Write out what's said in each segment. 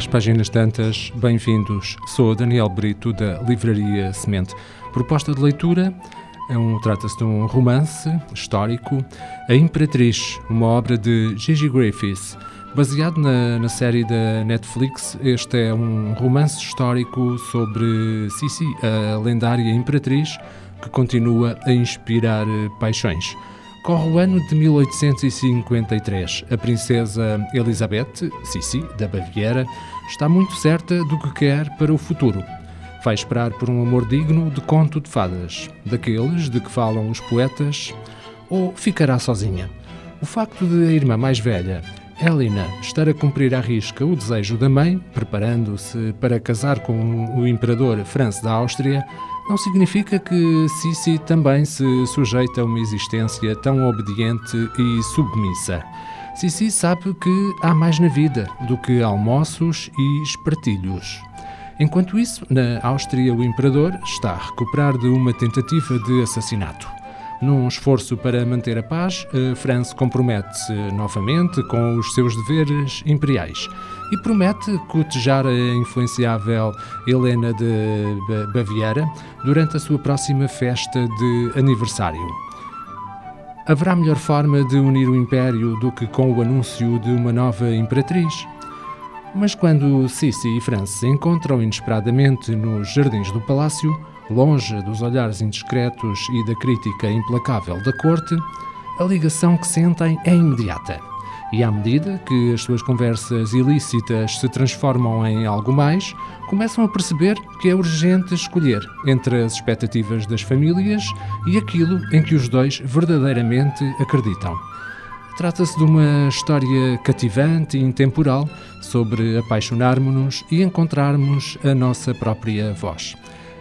às páginas tantas, bem-vindos. Sou Daniel Brito, da Livraria Semente. Proposta de leitura é um, trata-se de um romance histórico, A Imperatriz, uma obra de Gigi Griffiths. Baseado na, na série da Netflix, este é um romance histórico sobre Sissi, a lendária Imperatriz, que continua a inspirar paixões. Corre o ano de 1853. A princesa Elizabeth, Sissi, da Baviera, está muito certa do que quer para o futuro. Vai esperar por um amor digno de conto de fadas, daqueles de que falam os poetas, ou ficará sozinha. O facto de a irmã mais velha, Helena, estar a cumprir à risca o desejo da mãe, preparando-se para casar com o imperador Franz da Áustria, não significa que Sissi também se sujeita a uma existência tão obediente e submissa. Sissi sabe que há mais na vida do que almoços e espartilhos. Enquanto isso, na Áustria, o imperador está a recuperar de uma tentativa de assassinato. Num esforço para manter a paz, França compromete-se novamente com os seus deveres imperiais e promete cotejar a influenciável Helena de Baviera durante a sua próxima festa de aniversário. Haverá melhor forma de unir o Império do que com o anúncio de uma nova imperatriz? Mas quando Sissi e França se encontram inesperadamente nos jardins do palácio, longe dos olhares indiscretos e da crítica implacável da corte, a ligação que sentem é imediata. E à medida que as suas conversas ilícitas se transformam em algo mais, começam a perceber que é urgente escolher entre as expectativas das famílias e aquilo em que os dois verdadeiramente acreditam. Trata-se de uma história cativante e intemporal sobre apaixonarmos-nos e encontrarmos a nossa própria voz.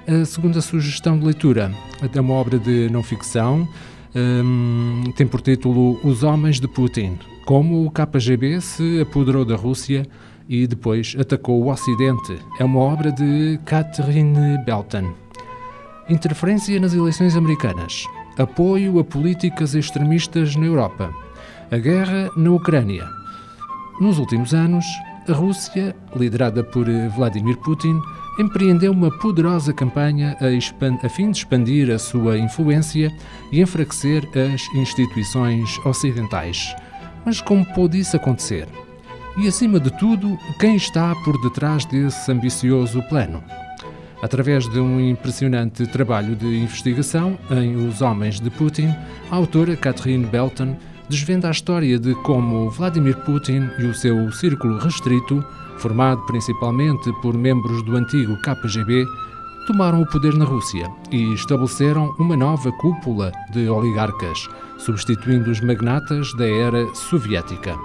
A segunda sugestão de leitura é uma obra de não ficção, um, tem por título Os Homens de Putin, como o KGB se apoderou da Rússia e depois atacou o Ocidente. É uma obra de Catherine Belton. Interferência nas eleições americanas. Apoio a políticas extremistas na Europa. A guerra na Ucrânia. Nos últimos anos, a Rússia, liderada por Vladimir Putin, empreendeu uma poderosa campanha a, a, fim de expandir a sua influência e enfraquecer as instituições ocidentais. Mas como pôde isso acontecer? E, acima de tudo, quem está por detrás desse ambicioso plano? Através de um impressionante trabalho de investigação em Os Homens de Putin, a autora Catherine Belton desvenda a história de como Vladimir Putin e o seu círculo restrito formado principalmente por membros do antigo KGB, tomaram o poder na Rússia e estabeleceram uma nova cúpula de oligarcas, substituindo os magnatas da era soviética.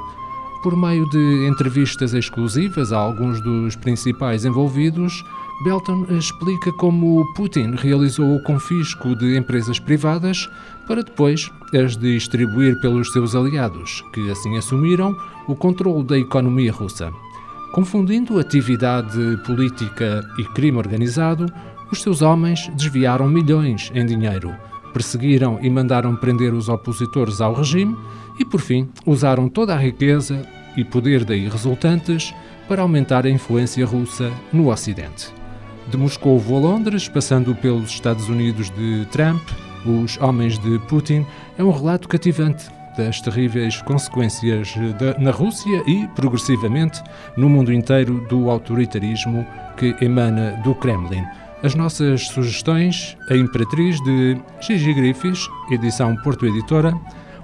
Por meio de entrevistas exclusivas a alguns dos principais envolvidos, Belton explica como Putin realizou o confisco de empresas privadas para depois as distribuir pelos seus aliados, que assim assumiram o controle da economia russa. Confundindo atividade política e crime organizado, os seus homens desviaram milhões em dinheiro, perseguiram e mandaram prender os opositores ao regime e, por fim, usaram toda a riqueza e poder daí resultantes para aumentar a influência russa no Ocidente. De Moscou a Londres, passando pelos Estados Unidos de Trump, os homens de Putin, é um relato cativante das terríveis consequências na Rússia e, progressivamente, no mundo inteiro do autoritarismo que emana do Kremlin. As nossas sugestões: A Imperatriz de Gigi Griffiths, edição Porto Editora,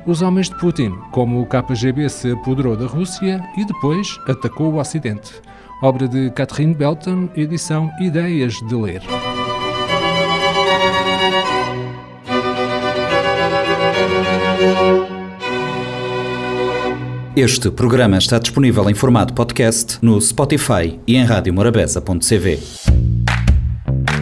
Os Homens de Putin, como o KGB se apoderou da Rússia e depois atacou o Ocidente. Obra de Catherine Belton, edição Ideias de Ler. Este programa está disponível em formato podcast no Spotify e em radiomorabeza.cv.